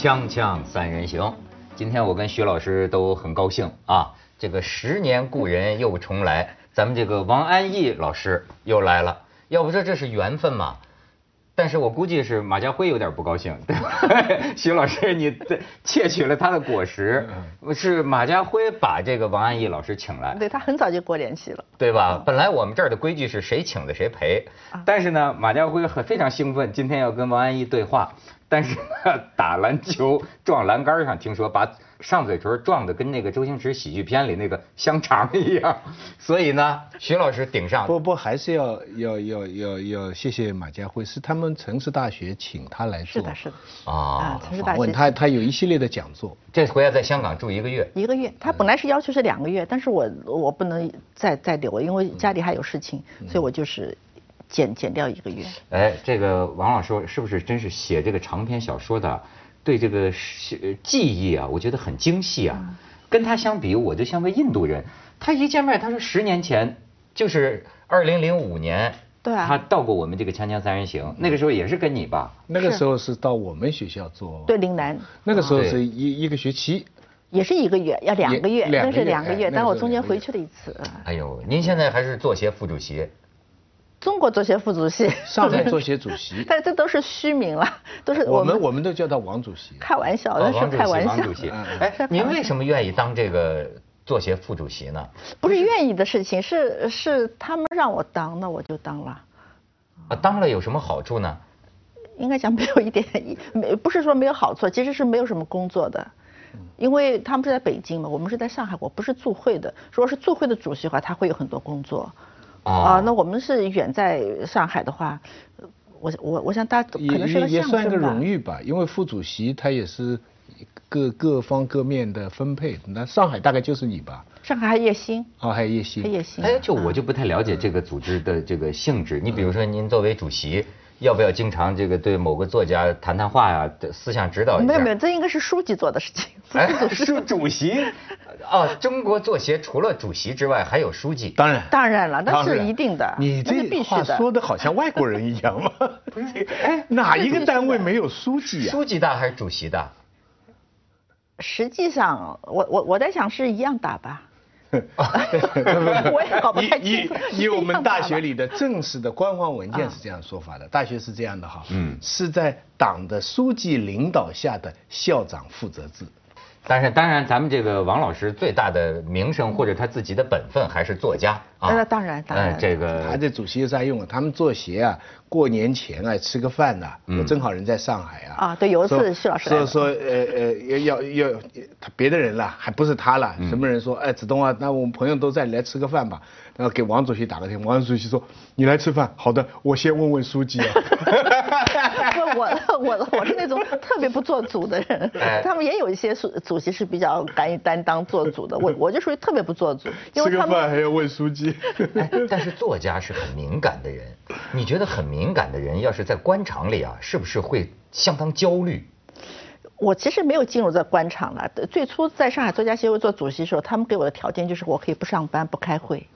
锵锵三人行，今天我跟徐老师都很高兴啊！这个十年故人又重来，咱们这个王安忆老师又来了。要不说这是缘分嘛？但是我估计是马家辉有点不高兴，对吧？徐老师，你窃取了他的果实，是马家辉把这个王安忆老师请来，对他很早就给我联系了，对吧？本来我们这儿的规矩是谁请的谁赔，但是呢，马家辉很非常兴奋，今天要跟王安忆对话。但是打篮球撞栏杆上，听说把上嘴唇撞的跟那个周星驰喜剧片里那个香肠一样，所以呢，徐老师顶上。不不，还是要要要要要谢谢马家辉，是他们城市大学请他来做。是的，是的。啊，城市大学。他他有一系列的讲座。这回要在香港住一个月。一个月，他本来是要求是两个月，但是我我不能再再留，因为家里还有事情，所以我就是。减减掉一个月。哎，这个王老师是不是真是写这个长篇小说的？对这个是记忆啊，我觉得很精细啊。跟他相比，我就像个印度人。他一见面，他说十年前就是二零零五年，对啊，他到过我们这个锵锵三人行，那个时候也是跟你吧？那个时候是到我们学校做。对，岭南。那个时候是一一个学期。也是一个月，要两个月，那是两个月，但我中间回去了一次。哎呦，您现在还是作协副主席。中国作协副主席，上海作协主席，但这都是虚名了，都是我们我们都叫他王主席，开玩笑，那是开玩笑。王主席，哎，您为什么愿意当这个作协副主席呢？不是愿意的事情，是是他们让我当，那我就当了。啊，当了有什么好处呢？应该讲没有一点，没不是说没有好处，其实是没有什么工作的，因为他们是在北京嘛，我们是在上海，我不是驻会的。如果是驻会的主席的话，他会有很多工作。啊，那我们是远在上海的话，我我我想大家可能是个也算个荣誉吧，因为副主席他也是各各方各面的分配。那上海大概就是你吧？上海还有叶星。哦，还有叶星。叶星。哎，就我就不太了解这个组织的这个性质。你比如说，您作为主席。要不要经常这个对某个作家谈谈话呀？思想指导一下？没有没有，这应该是书记做的事情。哎，书主席哦，中国作协除了主席之外，还有书记。当然，当然了，那是一定的。你这话说的好像外国人一样吗？不是，哎，哪一个单位没有书记啊？书记大还是主席大？实际上，我我我在想是一样大吧。我也搞不太清楚。以以我们大学里的正式的官方文件是这样说法的，大学是这样的哈，嗯，是在党的书记领导下的校长负责制。但是当然，咱们这个王老师最大的名声或者他自己的本分还是作家啊。那当然，当然。这个他这主席有啥用啊？他们做鞋啊，过年前啊吃个饭呐，我正好人在上海啊。啊，对，有一次徐老师说说呃呃要要他别的人了，还不是他了，什么人说哎子东啊，那我们朋友都在，来吃个饭吧。然后给王主席打个电话，王主席说你来吃饭，好的，我先问问书记啊。不，我我我是那种特别不做主的人，他们也有一些主主席是比较敢于担当做主的，我我就属于特别不做主。吃个饭还要问书记。但是作家是很敏感的人，你觉得很敏感的人要是在官场里啊，是不是会相当焦虑？我其实没有进入这官场了，最初在上海作家协会做主席的时候，他们给我的条件就是我可以不上班不开会。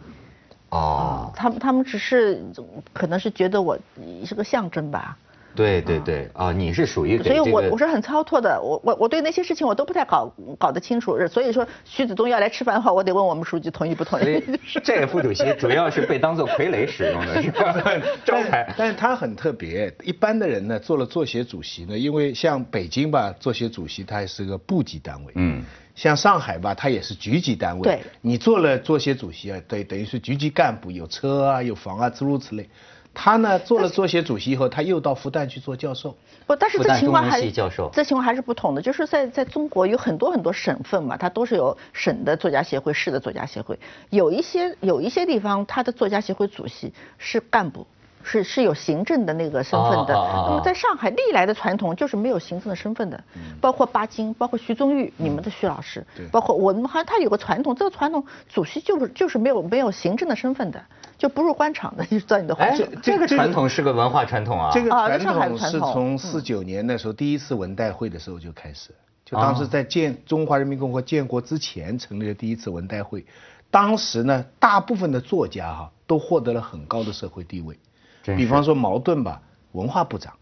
哦。他们他们只是可能是觉得我是个象征吧。对对对，啊，你是属于，所以我我是很超脱的，我我我对那些事情我都不太搞搞得清楚，所以说徐子东要来吃饭的话，我得问我们书记同意不同意。这个副主席主要是被当做傀儡使用的，是吧？招牌。但是他很特别，一般的人呢做了作协主席呢，因为像北京吧，作协主席他也是个部级单位，嗯，像上海吧，他也是局级单位，对，你做了作协主席啊，对，等于是局级干部，有车啊，有房啊，诸如此类。他呢做了作协主席以后，他又到复旦去做教授。不，但是这情况还是这情况还是不同的，就是在在中国有很多很多省份嘛，它都是有省的作家协会、市的作家协会，有一些有一些地方，他的作家协会主席是干部。是是有行政的那个身份的，那么在上海历来的传统就是没有行政的身份的，包括巴金，包括徐宗玉，你们的徐老师，包括我们好像他有个传统，这个传统主席就是就是没有没有行政的身份的，就不入官场的，照你的话说，这个传统是个文化传统啊，这个传统是从四九年那时候第一次文代会的时候就开始，就当时在建中华人民共和国建国之前成立的第一次文代会，当时呢大部分的作家哈都获得了很高的社会地位。比方说茅盾吧，文化部长；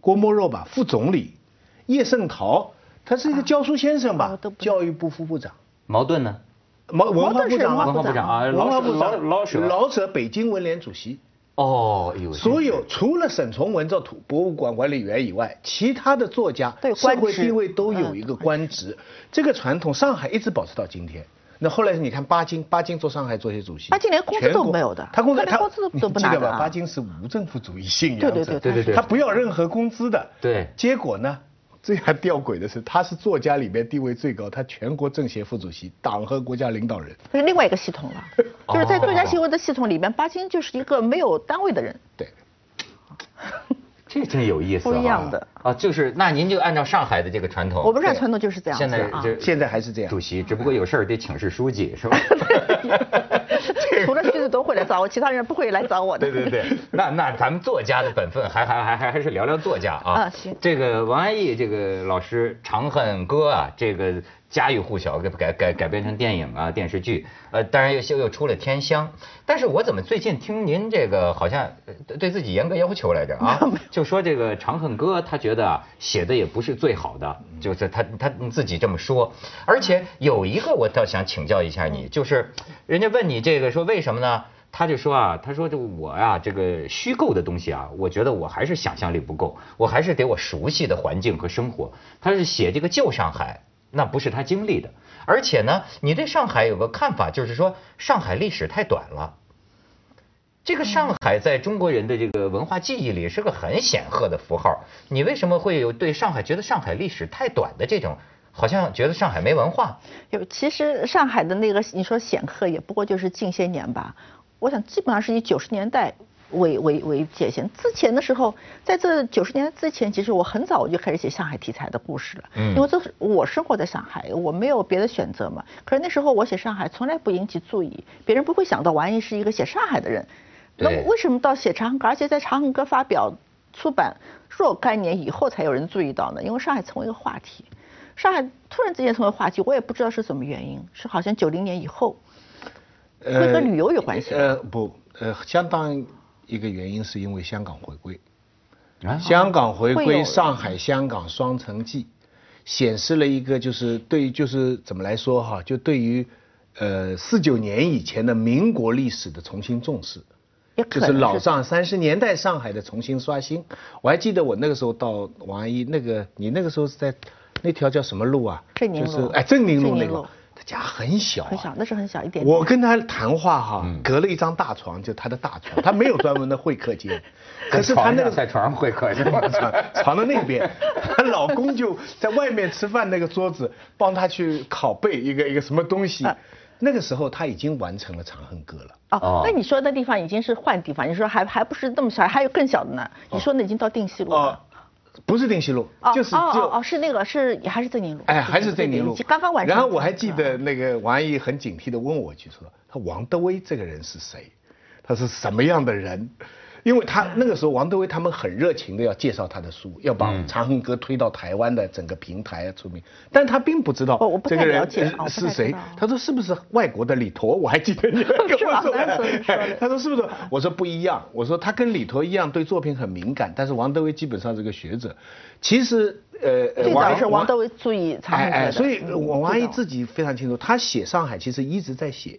郭沫若吧，副总理；叶圣陶，他是一个教书先生吧，教育部副部长。矛盾呢？矛文化部长文化部长啊，文化部长老舍，老舍北京文联主席。哦，有，所有除了沈从文这土博物馆管理员以外，其他的作家对社会地位都有一个官职。这个传统上海一直保持到今天。那后来你看巴金，巴金做上海作协主席，巴金连工资都没有的，他工资他工资都不拿的。巴金是无政府主义信仰者，对对对对对，他不要任何工资的。对，结果呢？最还吊诡的是，他是作家里面地位最高，他全国政协副主席，党和国家领导人。这是另外一个系统了，就是在作家协会的系统里面，巴金就是一个没有单位的人。对。这真有意思，不一样的啊，就是那您就按照上海的这个传统，我不是传统就是这样，现在就现在还是这样，主席，只不过有事儿得请示书记，是吧？除了徐子都会来找我，其他人不会来找我的。对对对，那那咱们作家的本分，还还还还还是聊聊作家啊。啊行。这个王安忆这个老师《长恨歌》啊，这个。家喻户晓，给改改改编成电影啊电视剧，呃，当然又又出了《天香》，但是我怎么最近听您这个好像对自己严格要求来着啊？就说这个《长恨歌》，他觉得写的也不是最好的，就是他他自己这么说。而且有一个我倒想请教一下你，就是人家问你这个说为什么呢？他就说啊，他说这我呀这个虚构的东西啊，我觉得我还是想象力不够，我还是得我熟悉的环境和生活。他是写这个旧上海。那不是他经历的，而且呢，你对上海有个看法，就是说上海历史太短了。这个上海在中国人的这个文化记忆里是个很显赫的符号，你为什么会有对上海觉得上海历史太短的这种，好像觉得上海没文化？有，其实上海的那个你说显赫，也不过就是近些年吧。我想基本上是以九十年代。为为为界限，之前的时候，在这九十年之前，其实我很早我就开始写上海题材的故事了。嗯，因为这是我生活在上海，我没有别的选择嘛。可是那时候我写上海从来不引起注意，别人不会想到王毅是一个写上海的人。那为什么到写长恨歌，而且在长恨歌发表出版若干年以后才有人注意到呢？因为上海成为一个话题，上海突然之间成为话题，我也不知道是什么原因，是好像九零年以后，会跟旅游有关系？呃，不，呃，相当。一个原因是因为香港回归，香港回归，上海香港双城记，显示了一个就是对就是怎么来说哈，就对于呃四九年以前的民国历史的重新重视，就是老上三十年代上海的重新刷新。我还记得我那个时候到王安忆那个，你那个时候是在那条叫什么路啊？正宁路。哎，正宁路那个。他家很小，很小，那是很小一点。我跟他谈话哈，隔了一张大床，就他的大床，他没有专门的会客间。可是他那个在床上会客是吧？床 床的那边，她老公就在外面吃饭那个桌子，帮他去拷贝一个一个什么东西。那个时候他已经完成了《长恨歌》了。哦，那你说那地方已经是换地方，你说还还不是那么小，还有更小的呢？你说那已经到定西路了。不是定西路，就是就哦是那个是还是正宁路，哎还是正宁路，刚刚完成。然后我还记得那个王阿姨很警惕的问我一句说，他王德威这个人是谁？他是什么样的人？因为他那个时候，王德威他们很热情的要介绍他的书，要把《长恨歌》推到台湾的整个平台出名，但他并不知道这个人是谁。他说是不是外国的李陀？我还记得你 跟我说，他说是不是？我说不一样，我说他跟李陀一样对作品很敏感，但是王德威基本上是个学者。其实呃，最早是王德威注意长恨歌所以王安忆自己非常清楚，他写上海其实一直在写。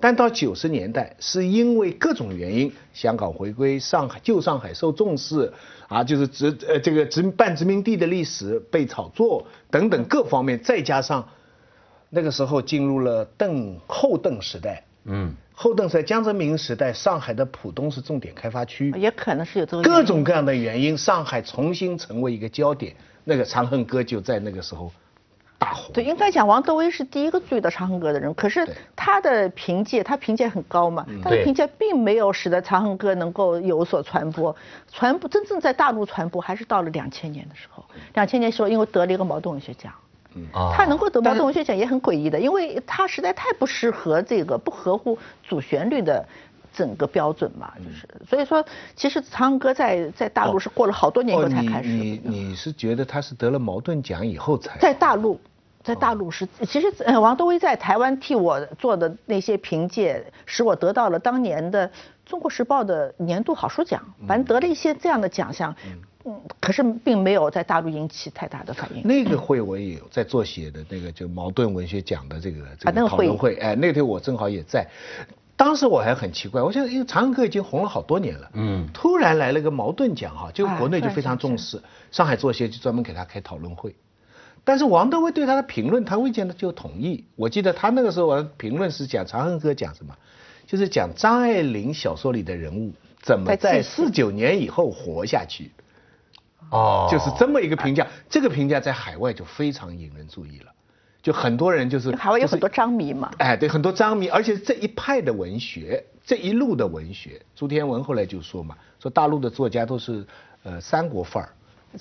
但到九十年代，是因为各种原因，香港回归，上海旧上海受重视，啊，就是殖呃这个殖半殖民地的历史被炒作等等各方面，再加上那个时候进入了邓后邓时代，嗯，后邓在江泽民时代，上海的浦东是重点开发区，也可能是有这个各种各样的原因，上海重新成为一个焦点，那个《长恨歌》就在那个时候。对，应该讲王德威是第一个注意到长恨歌的人，可是他的凭借，他凭借很高嘛，他的凭借并没有使得长恨歌能够有所传播，传播真正在大陆传播还是到了两千年的时候，两千年时候因为得了一个茅盾文学奖，嗯，他能够得茅盾文学奖也很诡异的，因为他实在太不适合这个不合乎主旋律的整个标准嘛，就是，所以说其实长恨歌在在大陆是过了好多年以后才开始。你你是觉得他是得了茅盾奖以后才在大陆？在大陆是，其实呃王多威在台湾替我做的那些评介，使我得到了当年的《中国时报》的年度好书奖，反正得了一些这样的奖项，嗯，可是并没有在大陆引起太大的反应。那个会我也有在作协的那个就矛盾文学奖的这个这个讨论会，哎，那天我正好也在。当时我还很奇怪，我想因为《长恨歌》已经红了好多年了，嗯，突然来了个矛盾奖哈，就国内就非常重视，上海作协就专门给他开讨论会。但是王德威对他的评论，他未见得就同意。我记得他那个时候评论是讲《长恨歌》讲什么，就是讲张爱玲小说里的人物怎么在四九年以后活下去。哦，就是这么一个评价，这个评价在海外就非常引人注意了，就很多人就是海外有很多张迷嘛，哎，对，很多张迷，而且这一派的文学，这一路的文学，朱天文后来就说嘛，说大陆的作家都是呃三国范儿，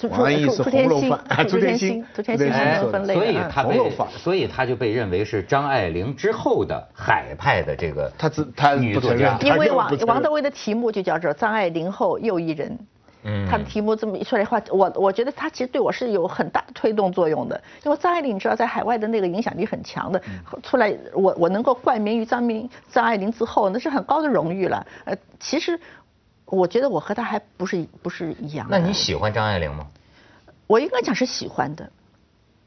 王安忆是红楼范，朱天心，朱天心分类，所以他被所以他就被认为是张爱玲之后的海派的这个他自他女作家，因为王王德威的题目就叫做张爱玲后又一人。嗯，他的题目这么一出来的话，我我觉得他其实对我是有很大的推动作用的。因为张爱玲你知道在海外的那个影响力很强的，出来我我能够冠名于张明张爱玲之后，那是很高的荣誉了。呃，其实我觉得我和他还不是不是一样。那你喜欢张爱玲吗？我应该讲是喜欢的，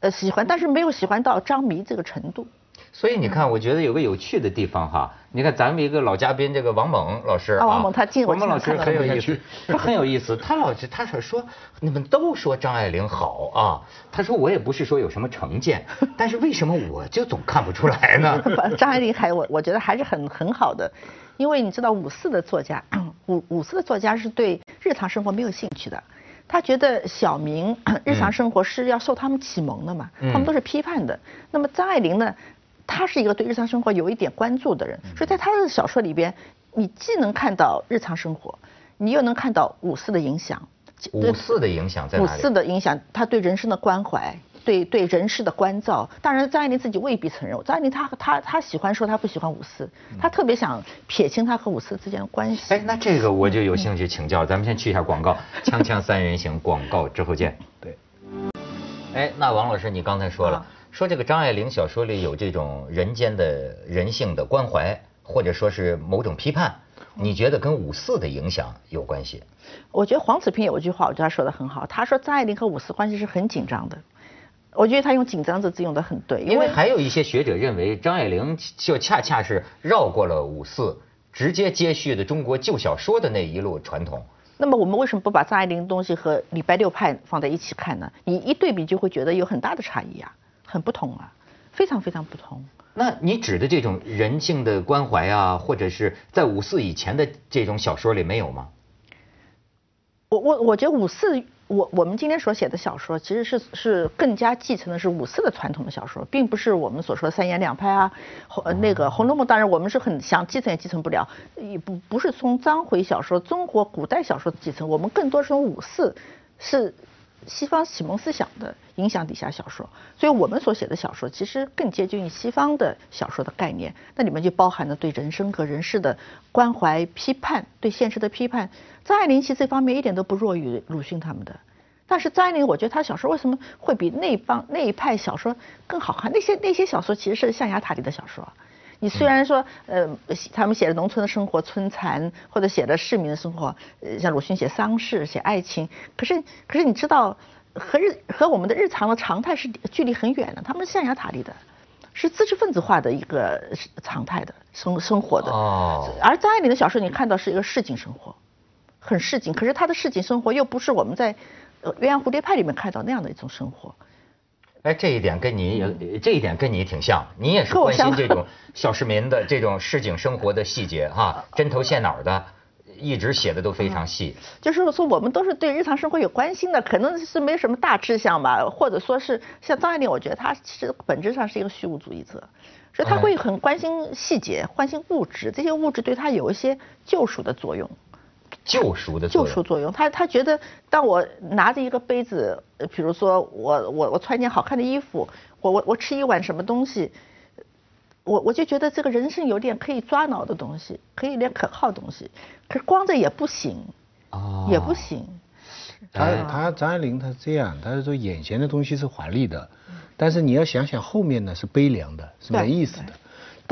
呃，喜欢，但是没有喜欢到张迷这个程度。所以你看，我觉得有个有趣的地方哈。你看咱们一个老嘉宾，这个王猛老师啊，王猛他进王猛老师很有意思，他很有意思。他老是他说说，你们都说张爱玲好啊。他说我也不是说有什么成见，但是为什么我就总看不出来呢？张爱玲还我我觉得还是很很好的，因为你知道五四的作家，五五四的作家是对日常生活没有兴趣的，他觉得小民 日常生活是要受他们启蒙的嘛，他们都是批判的。那么张爱玲呢？他是一个对日常生活有一点关注的人，所以在他的小说里边，你既能看到日常生活，你又能看到五四的影响。五四的影响在哪里？五四的影响，他对人生的关怀，对对人世的关照。当然，张爱玲自己未必承认。张爱玲她她她喜欢说她不喜欢五四，她特别想撇清她和五四之间的关系。哎，那这个我就有兴趣请教。咱们先去一下广告，锵锵三人行广告之后见。对。哎，那王老师，你刚才说了。说这个张爱玲小说里有这种人间的人性的关怀，或者说是某种批判，你觉得跟五四的影响有关系？我觉得黄子平有一句话，我觉得他说的很好。他说张爱玲和五四关系是很紧张的。我觉得他用“紧张”这字用的很对，因为还有一些学者认为张爱玲就恰恰是绕过了五四，直接接续的中国旧小说的那一路传统。那么我们为什么不把张爱玲的东西和礼拜六派放在一起看呢？你一对比就会觉得有很大的差异啊。很不同啊，非常非常不同。那你指的这种人性的关怀啊，或者是在五四以前的这种小说里没有吗？我我我觉得五四，我我们今天所写的小说，其实是是更加继承的是五四的传统的小说，并不是我们所说的三言两拍啊，红那个《红楼梦》，当然我们是很想继承也继承不了，也不不是从章回小说、中国古代小说的继承，我们更多是从五四是。西方启蒙思想的影响底下小说，所以我们所写的小说其实更接近于西方的小说的概念，那里面就包含了对人生和人世的关怀、批判，对现实的批判。张爱玲其实这方面一点都不弱于鲁迅他们的，但是张爱玲，我觉得她小说为什么会比那帮那一派小说更好看？那些那些小说其实是象牙塔里的小说。你虽然说，呃，他们写的农村的生活、村残，或者写的市民的生活，呃，像鲁迅写丧事、写爱情，可是，可是你知道，和日和我们的日常的常态是距离很远的。他们是象牙塔里的，是知识分子化的一个常态的生生活的。哦。而张爱玲的小说，你看到是一个市井生活，很市井，可是她的市井生活又不是我们在《鸳鸯蝴蝶派》里面看到那样的一种生活。哎，这一点跟你也，这一点跟你挺像，你也是关心这种小市民的这种市井生活的细节哈，针头线脑的，一直写的都非常细。就是说，我们都是对日常生活有关心的，可能是没什么大志向吧，或者说是像张爱玲，我觉得她其实本质上是一个虚无主义者，所以她会很关心细节，关心物质，这些物质对她有一些救赎的作用。救赎的救赎作用，他他觉得，当我拿着一个杯子，比如说我我我穿一件好看的衣服，我我我吃一碗什么东西，我我就觉得这个人生有点可以抓挠的东西，可以点可靠的东西，可是光着也不行，哦，也不行。他他张爱玲他是这样，他是说眼前的东西是华丽的，但是你要想想后面呢是悲凉的，是没意思的。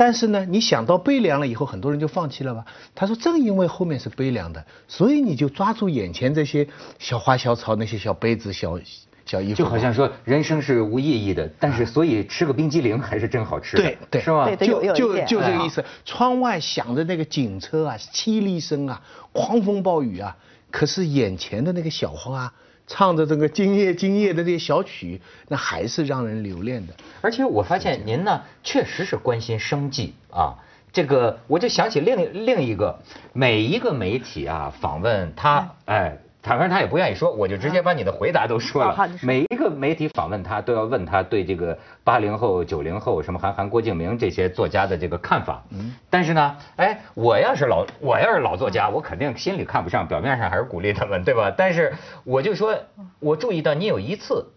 但是呢，你想到悲凉了以后，很多人就放弃了吧？他说，正因为后面是悲凉的，所以你就抓住眼前这些小花小草，那些小杯子、小小衣服，就好像说人生是无意义的，但是所以吃个冰激凌还是真好吃，对对，是吧？就就就这个意思。窗外响着那个警车啊，凄厉声啊，狂风暴雨啊，可是眼前的那个小花。唱着这个今夜今夜的这些小曲，那还是让人留恋的。而且我发现您呢，确实是关心生计啊。这个我就想起另另一个，每一个媒体啊访问他，哎。反正他也不愿意说，我就直接把你的回答都说了。每一个媒体访问他，都要问他对这个八零后、九零后，什么韩寒、郭敬明这些作家的这个看法。嗯。但是呢，哎，我要是老我要是老作家，我肯定心里看不上，表面上还是鼓励他们，对吧？但是我就说，我注意到你有一次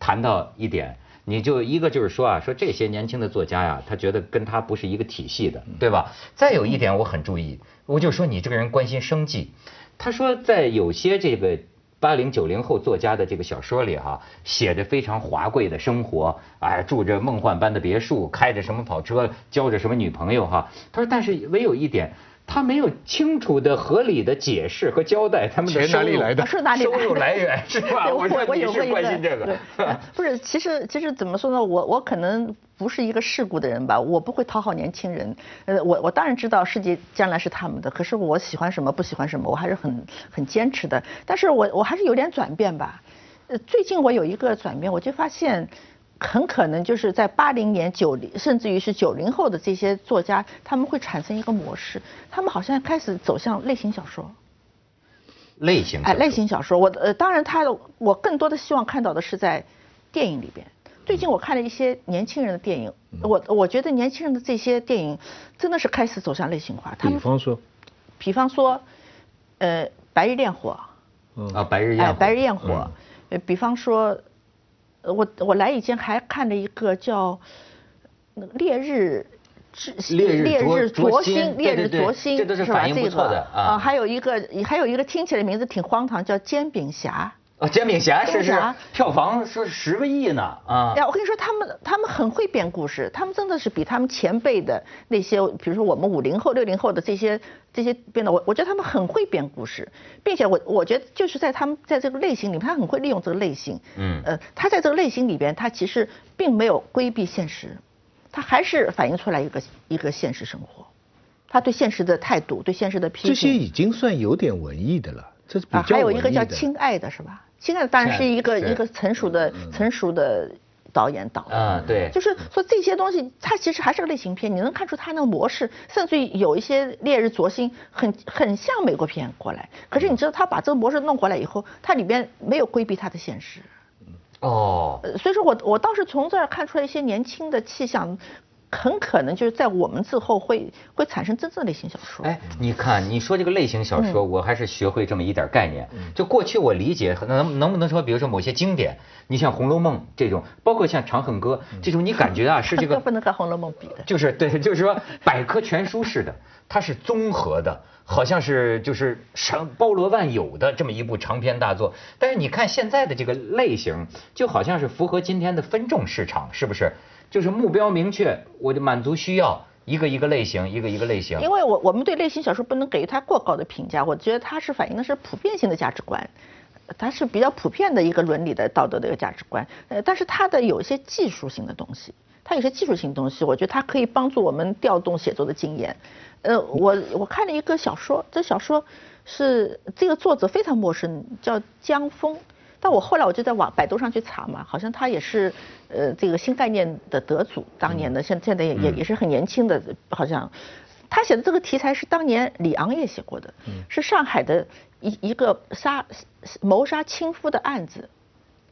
谈到一点，你就一个就是说啊，说这些年轻的作家呀，他觉得跟他不是一个体系的，对吧？再有一点我很注意，我就说你这个人关心生计。他说，在有些这个八零九零后作家的这个小说里，哈，写着非常华贵的生活，哎，住着梦幻般的别墅，开着什么跑车，交着什么女朋友，哈。他说，但是唯有一点。他没有清楚的、合理的解释和交代他们的哪里来的是哪里收入来源是吧？我说你是关心这个，不是？其实其实怎么说呢？我我可能不是一个世故的人吧，我不会讨好年轻人。呃，我我当然知道世界将来是他们的，可是我喜欢什么不喜欢什么，我还是很很坚持的。但是我我还是有点转变吧。呃，最近我有一个转变，我就发现。很可能就是在八零年、九零，甚至于是九零后的这些作家，他们会产生一个模式，他们好像开始走向类型小说。类型哎，类型小说，我呃，当然他我更多的希望看到的是在电影里边。最近我看了一些年轻人的电影，我我觉得年轻人的这些电影真的是开始走向类型化。他比方说，比方说，呃，白日焰火。嗯啊，白日焰火。白日焰火。呃，比方说。我我来以前还看了一个叫《烈日烈日灼心烈日灼心是反应不错的啊。还有一个还有一个听起来名字挺荒唐，叫《煎饼侠》。哦，煎饼侠是是，票房说十个亿呢啊！呀，我跟你说，他们他们很会编故事，他们真的是比他们前辈的那些，比如说我们五零后、六零后的这些这些编的，我我觉得他们很会编故事，并且我我觉得就是在他们在这个类型里面，他很会利用这个类型。嗯。呃，他在这个类型里边，他其实并没有规避现实，他还是反映出来一个一个现实生活，他对现实的态度，对现实的批评。这些已经算有点文艺的了。这是比较还有一个叫《亲爱的》，是吧？《亲爱的》当然是一个一个成熟的成熟的导演导的。啊，对。就是说这些东西，它其实还是个类型片，你能看出它那个模式，甚至于有一些《烈日灼心》很很像美国片过来。可是你知道，他把这个模式弄过来以后，它里边没有规避它的现实。哦。所以说我我倒是从这儿看出来一些年轻的气象。很可能就是在我们之后会会产生真正的类型小说。哎，你看你说这个类型小说，我还是学会这么一点概念。就过去我理解，能能不能说，比如说某些经典，你像《红楼梦》这种，包括像《长恨歌》这种，你感觉啊 是这个不能和《红楼梦》比的。就是对，就是说百科全书式的，它是综合的，好像是就是长包罗万有的这么一部长篇大作。但是你看现在的这个类型，就好像是符合今天的分众市场，是不是？就是目标明确，我就满足需要，一个一个类型，一个一个类型。因为我我们对类型小说不能给予它过高的评价，我觉得它是反映的是普遍性的价值观，它是比较普遍的一个伦理的道德的一个价值观。呃，但是它的有一些技术性的东西，它有些技术性的东西，我觉得它可以帮助我们调动写作的经验。呃，我我看了一个小说，这小说是这个作者非常陌生，叫江峰。但我后来我就在网百度上去查嘛，好像他也是呃这个新概念的得主，当年的现现在也也也是很年轻的，好像。他写的这个题材是当年李昂也写过的，是上海的一一个杀谋杀亲夫的案子。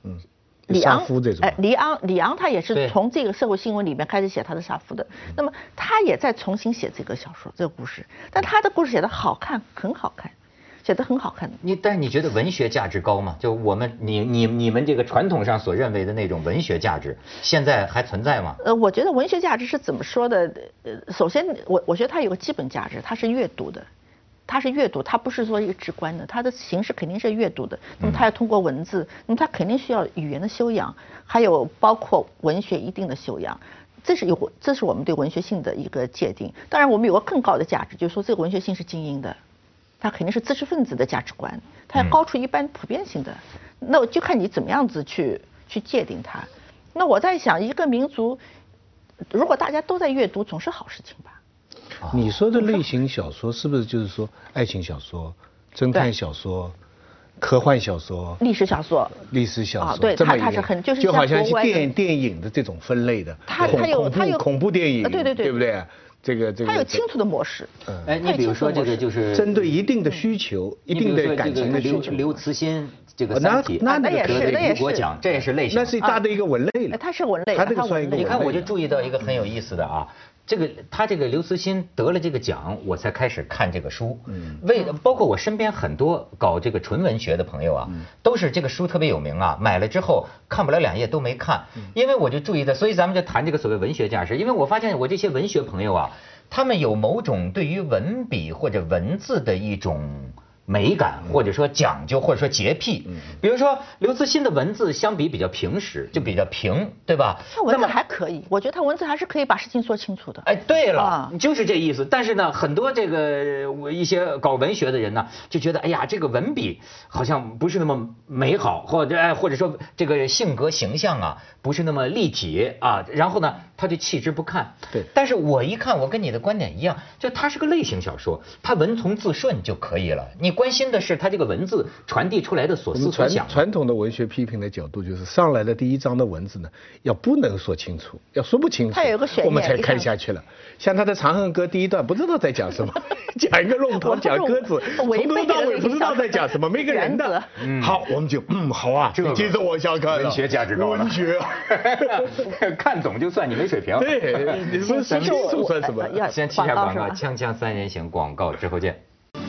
嗯，李昂哎，李昂李昂他也是从这个社会新闻里面开始写他的杀夫的，那么他也在重新写这个小说这个故事，但他的故事写的好看，很好看。写的很好看。你但是你觉得文学价值高吗？就我们你你你们这个传统上所认为的那种文学价值，现在还存在吗？呃，我觉得文学价值是怎么说的？呃，首先我我觉得它有个基本价值，它是阅读的，它是阅读，它不是说一个直观的，它的形式肯定是阅读的。那么它要通过文字，那么它肯定需要语言的修养，还有包括文学一定的修养。这是有这是我们对文学性的一个界定。当然，我们有个更高的价值，就是说这个文学性是精英的，它肯定是知识分子的价值观，它要高出一般普遍性的。那我就看你怎么样子去去界定它。那我在想，一个民族如果大家都在阅读，总是好事情吧？你说的类型小说是不是就是说爱情小说、侦探小说？科幻小说、历史小说、历史小说，对，它它是很就是就好像是电电影的这种分类的，它它有它有恐怖电影，对对对，对不对？这个这个，它有清楚的模式。嗯，哎，你比如说这个就是针对一定的需求、一定的感情的需求。刘慈欣这个三体，那那也是那也是奖，这也是类型，那是大的一个文类了。它是文类，它这个算一个。你看，我就注意到一个很有意思的啊。这个他这个刘慈欣得了这个奖，我才开始看这个书。嗯，为包括我身边很多搞这个纯文学的朋友啊，都是这个书特别有名啊，买了之后看不了两页都没看。因为我就注意到，所以咱们就谈这个所谓文学价值。因为我发现我这些文学朋友啊，他们有某种对于文笔或者文字的一种。美感或者说讲究或者说洁癖，比如说刘慈欣的文字相比比较平实，就比较平，对吧？他文字还可以，我觉得他文字还是可以把事情说清楚的。哎，对了，就是这意思。但是呢，很多这个我一些搞文学的人呢，就觉得哎呀，这个文笔好像不是那么美好，或者哎或者说这个性格形象啊不是那么立体啊，然后呢他就弃之不看。对。但是我一看，我跟你的观点一样，就它是个类型小说，它文从字顺就可以了。你。关心的是它这个文字传递出来的所思所想。传统的文学批评的角度就是上来的第一章的文字呢，要不能说清楚，要说不清楚，它有个我们才看下去了。像他的《长恨歌》第一段不知道在讲什么，讲一个弄堂，讲鸽子，从头到尾不知道在讲什么，没个人的。好，我们就嗯好啊，接着往下看。文学价值高。文学，看懂就算你没水平。对，你说清楚算什么？先提下广告，锵锵三人行广告之后见。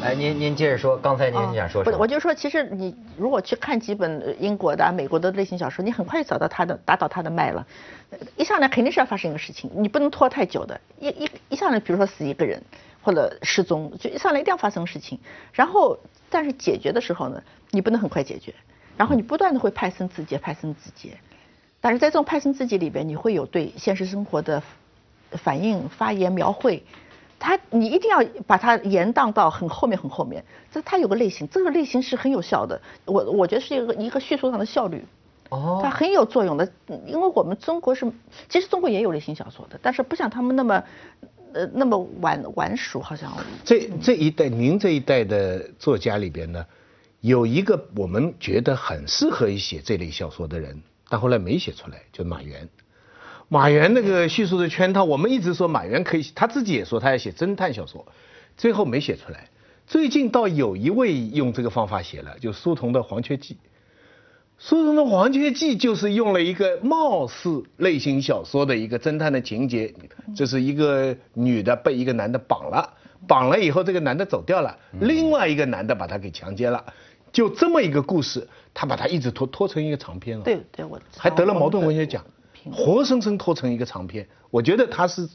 哎，您您接着说，刚才您想说什么？我就说，其实你如果去看几本英国的、美国的类型小说，你很快就找到他的打倒他的脉了。一上来肯定是要发生一个事情，你不能拖太久的。一一一上来，比如说死一个人或者失踪，就一上来一定要发生事情。然后，但是解决的时候呢，你不能很快解决。然后你不断的会派生自节，派生自节。但是在这种派生自己里边，你会有对现实生活的反应、发言、描绘。它你一定要把它延宕到很后面很后面，这它有个类型，这个类型是很有效的，我我觉得是一个一个叙述上的效率，哦，它很有作用的，因为我们中国是，其实中国也有类型小说的，但是不像他们那么，呃那么晚晚熟好像。这这一代您这一代的作家里边呢，有一个我们觉得很适合于写这类小说的人，但后来没写出来，就马原。马原那个叙述的圈套，我们一直说马原可以，他自己也说他要写侦探小说，最后没写出来。最近倒有一位用这个方法写了，就苏童的《黄雀记》。苏童的《黄雀记》就是用了一个貌似类型小说的一个侦探的情节，这是一个女的被一个男的绑了，绑了以后这个男的走掉了，另外一个男的把她给强奸了，就这么一个故事，他把它一直拖拖成一个长篇了。对对，我还得了茅盾文学奖。活生生拖成一个长篇，我觉得它是，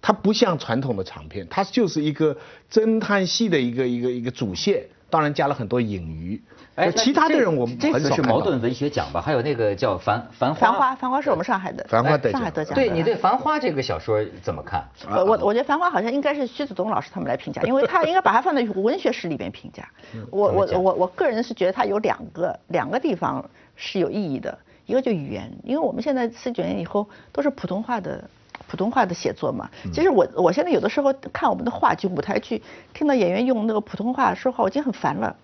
它不像传统的长篇，它就是一个侦探戏的一个一个一个主线，当然加了很多隐喻。哎，其他的人我们这次是茅盾文学奖吧？还有那个叫繁繁花。繁花，繁花是我们上海的。繁花得上海得奖。对你对繁花这个小说怎么看？我我我觉得繁花好像应该是徐子东老师他们来评价，因为他应该把它放在文学史里边评价。我我我我个人是觉得它有两个两个地方是有意义的。一个就语言，因为我们现在四九年以后都是普通话的普通话的写作嘛。其实我我现在有的时候看我们的话剧、舞台剧，听到演员用那个普通话说话，我已经很烦了。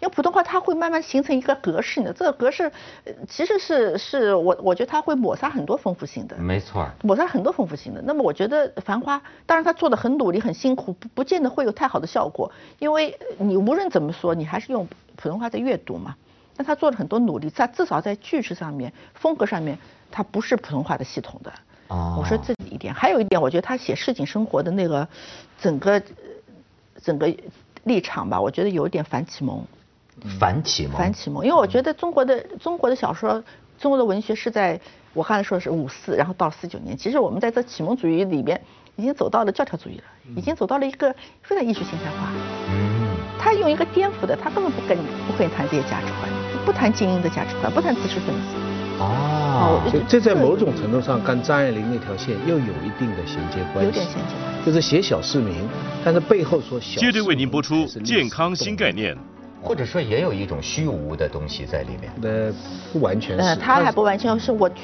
因为普通话它会慢慢形成一个格式的，这个格式其实是是我我觉得它会抹杀很多丰富性的。没错。抹杀很多丰富性的。那么我觉得《繁花》，当然他做的很努力、很辛苦，不不见得会有太好的效果，因为你无论怎么说，你还是用普通话在阅读嘛。但他做了很多努力，在至少在句式上面、风格上面，它不是普通话的系统的。哦，我说这一点，还有一点，我觉得他写市井生活的那个整个整个立场吧，我觉得有一点反启蒙。反启蒙。反启蒙，因为我觉得中国的中国的小说、中国的文学是在我刚才说的是五四，然后到四九年，其实我们在这启蒙主义里边已经走到了教条主义了，已经走到了一个非常艺术形态化。嗯。他用一个颠覆的，他根本不跟你不跟你谈这些价值观。不谈精英的价值观，不谈知识分子，哦，这这在某种程度上跟张爱玲那条线又有一定的衔接关系，有点衔接关系，就是写小市民，但是背后说小。接着为您播出健康新概念，或者说也有一种虚无的东西在里面。呃，不完全是，他还不完全是，我觉得。